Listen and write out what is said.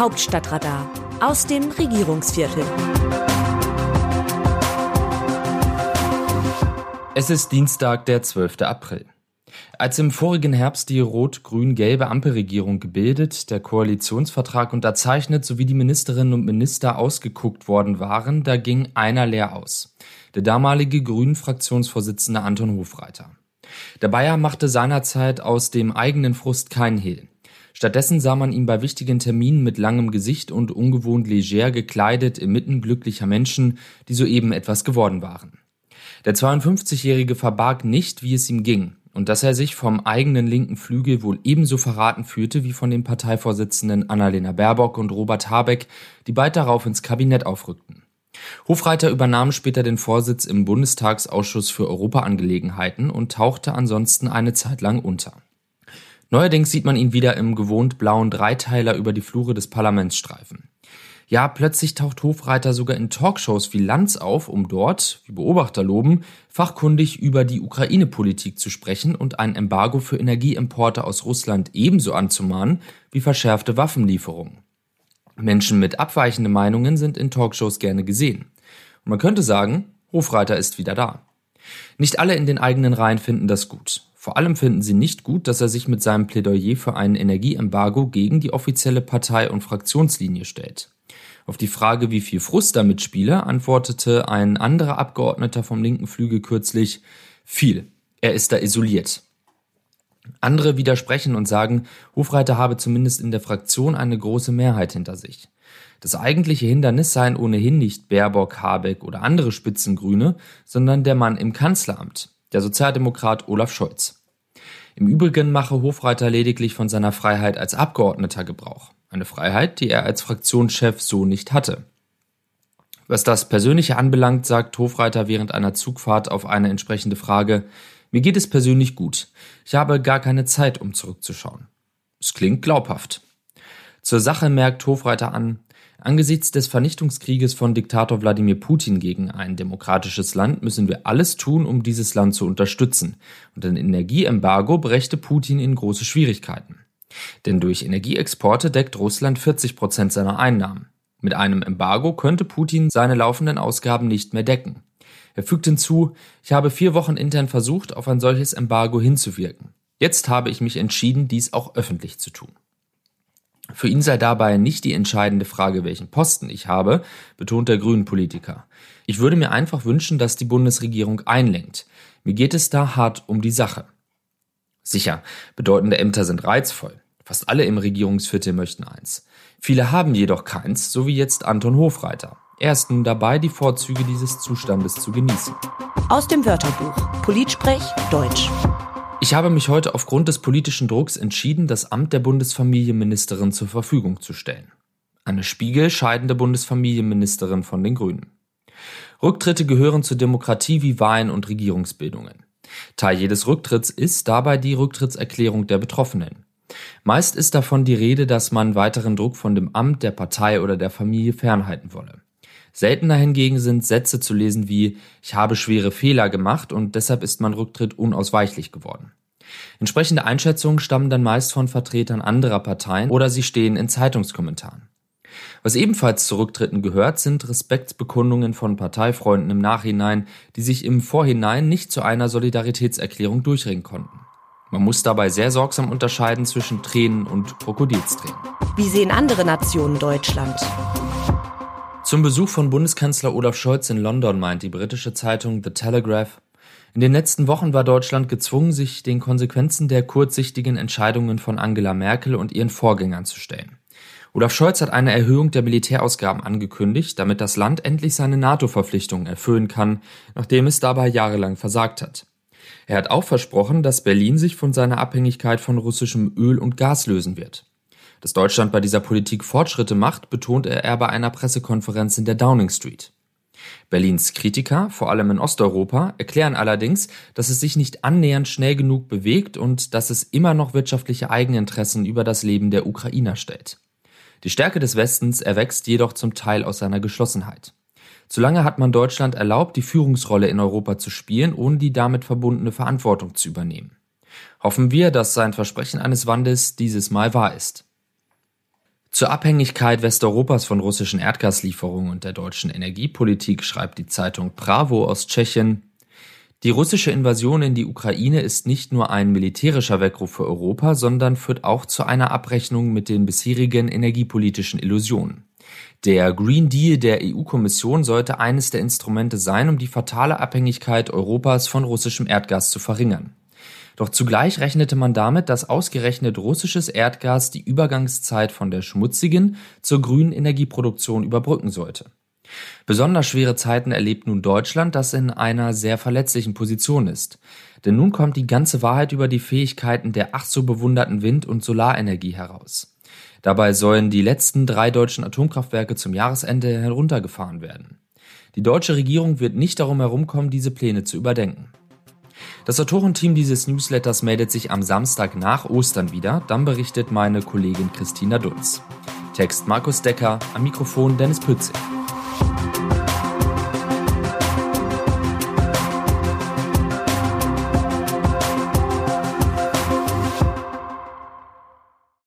Hauptstadtradar aus dem Regierungsviertel. Es ist Dienstag, der 12. April. Als im vorigen Herbst die rot-grün-gelbe Ampelregierung gebildet, der Koalitionsvertrag unterzeichnet sowie die Ministerinnen und Minister ausgeguckt worden waren, da ging einer leer aus. Der damalige Grünen-Fraktionsvorsitzende Anton Hofreiter. Der Bayer machte seinerzeit aus dem eigenen Frust kein Hehl. Stattdessen sah man ihn bei wichtigen Terminen mit langem Gesicht und ungewohnt leger gekleidet inmitten glücklicher Menschen, die soeben etwas geworden waren. Der 52-Jährige verbarg nicht, wie es ihm ging und dass er sich vom eigenen linken Flügel wohl ebenso verraten fühlte wie von den Parteivorsitzenden Annalena Baerbock und Robert Habeck, die bald darauf ins Kabinett aufrückten. Hofreiter übernahm später den Vorsitz im Bundestagsausschuss für Europaangelegenheiten und tauchte ansonsten eine Zeit lang unter. Neuerdings sieht man ihn wieder im gewohnt blauen Dreiteiler über die Flure des Parlaments streifen. Ja, plötzlich taucht Hofreiter sogar in Talkshows wie Lanz auf, um dort, wie Beobachter loben, fachkundig über die Ukraine-Politik zu sprechen und ein Embargo für Energieimporte aus Russland ebenso anzumahnen wie verschärfte Waffenlieferungen. Menschen mit abweichenden Meinungen sind in Talkshows gerne gesehen. Und man könnte sagen, Hofreiter ist wieder da. Nicht alle in den eigenen Reihen finden das gut. Vor allem finden sie nicht gut, dass er sich mit seinem Plädoyer für ein Energieembargo gegen die offizielle Partei- und Fraktionslinie stellt. Auf die Frage, wie viel Frust damit spiele, antwortete ein anderer Abgeordneter vom linken Flügel kürzlich, viel. Er ist da isoliert. Andere widersprechen und sagen, Hofreiter habe zumindest in der Fraktion eine große Mehrheit hinter sich. Das eigentliche Hindernis seien ohnehin nicht Baerbock, Habeck oder andere Spitzengrüne, sondern der Mann im Kanzleramt, der Sozialdemokrat Olaf Scholz. Im Übrigen mache Hofreiter lediglich von seiner Freiheit als Abgeordneter Gebrauch. Eine Freiheit, die er als Fraktionschef so nicht hatte. Was das Persönliche anbelangt, sagt Hofreiter während einer Zugfahrt auf eine entsprechende Frage, mir geht es persönlich gut. Ich habe gar keine Zeit, um zurückzuschauen. Es klingt glaubhaft. Zur Sache merkt Hofreiter an, angesichts des Vernichtungskrieges von Diktator Wladimir Putin gegen ein demokratisches Land müssen wir alles tun, um dieses Land zu unterstützen. Und ein Energieembargo brächte Putin in große Schwierigkeiten. Denn durch Energieexporte deckt Russland 40 Prozent seiner Einnahmen. Mit einem Embargo könnte Putin seine laufenden Ausgaben nicht mehr decken. Er fügt hinzu, ich habe vier Wochen intern versucht, auf ein solches Embargo hinzuwirken. Jetzt habe ich mich entschieden, dies auch öffentlich zu tun. Für ihn sei dabei nicht die entscheidende Frage, welchen Posten ich habe, betont der Grünen-Politiker. Ich würde mir einfach wünschen, dass die Bundesregierung einlenkt. Mir geht es da hart um die Sache. Sicher, bedeutende Ämter sind reizvoll. Fast alle im Regierungsviertel möchten eins. Viele haben jedoch keins, so wie jetzt Anton Hofreiter. Er ist nun dabei, die Vorzüge dieses Zustandes zu genießen. Aus dem Wörterbuch Politsprech Deutsch. Ich habe mich heute aufgrund des politischen Drucks entschieden, das Amt der Bundesfamilienministerin zur Verfügung zu stellen. Anne Spiegel, scheidende Bundesfamilienministerin von den Grünen. Rücktritte gehören zur Demokratie wie Wahlen und Regierungsbildungen. Teil jedes Rücktritts ist dabei die Rücktrittserklärung der Betroffenen. Meist ist davon die Rede, dass man weiteren Druck von dem Amt, der Partei oder der Familie fernhalten wolle. Seltener hingegen sind Sätze zu lesen wie Ich habe schwere Fehler gemacht und deshalb ist mein Rücktritt unausweichlich geworden. Entsprechende Einschätzungen stammen dann meist von Vertretern anderer Parteien oder sie stehen in Zeitungskommentaren. Was ebenfalls zu Rücktritten gehört, sind Respektsbekundungen von Parteifreunden im Nachhinein, die sich im Vorhinein nicht zu einer Solidaritätserklärung durchringen konnten. Man muss dabei sehr sorgsam unterscheiden zwischen Tränen und Krokodilstränen. Wie sehen andere Nationen Deutschland? Zum Besuch von Bundeskanzler Olaf Scholz in London meint die britische Zeitung The Telegraph, in den letzten Wochen war Deutschland gezwungen, sich den Konsequenzen der kurzsichtigen Entscheidungen von Angela Merkel und ihren Vorgängern zu stellen. Olaf Scholz hat eine Erhöhung der Militärausgaben angekündigt, damit das Land endlich seine NATO-Verpflichtungen erfüllen kann, nachdem es dabei jahrelang versagt hat. Er hat auch versprochen, dass Berlin sich von seiner Abhängigkeit von russischem Öl und Gas lösen wird. Dass Deutschland bei dieser Politik Fortschritte macht, betonte er bei einer Pressekonferenz in der Downing Street. Berlins Kritiker, vor allem in Osteuropa, erklären allerdings, dass es sich nicht annähernd schnell genug bewegt und dass es immer noch wirtschaftliche Eigeninteressen über das Leben der Ukrainer stellt. Die Stärke des Westens erwächst jedoch zum Teil aus seiner Geschlossenheit. Zu lange hat man Deutschland erlaubt, die Führungsrolle in Europa zu spielen, ohne die damit verbundene Verantwortung zu übernehmen. Hoffen wir, dass sein Versprechen eines Wandels dieses Mal wahr ist. Zur Abhängigkeit Westeuropas von russischen Erdgaslieferungen und der deutschen Energiepolitik schreibt die Zeitung Bravo aus Tschechien. Die russische Invasion in die Ukraine ist nicht nur ein militärischer Weckruf für Europa, sondern führt auch zu einer Abrechnung mit den bisherigen energiepolitischen Illusionen. Der Green Deal der EU-Kommission sollte eines der Instrumente sein, um die fatale Abhängigkeit Europas von russischem Erdgas zu verringern. Doch zugleich rechnete man damit, dass ausgerechnet russisches Erdgas die Übergangszeit von der schmutzigen zur grünen Energieproduktion überbrücken sollte. Besonders schwere Zeiten erlebt nun Deutschland, das in einer sehr verletzlichen Position ist. Denn nun kommt die ganze Wahrheit über die Fähigkeiten der ach so bewunderten Wind- und Solarenergie heraus. Dabei sollen die letzten drei deutschen Atomkraftwerke zum Jahresende heruntergefahren werden. Die deutsche Regierung wird nicht darum herumkommen, diese Pläne zu überdenken. Das Autorenteam dieses Newsletters meldet sich am Samstag nach Ostern wieder, dann berichtet meine Kollegin Christina Dunz. Text Markus Decker, am Mikrofon Dennis Pützig.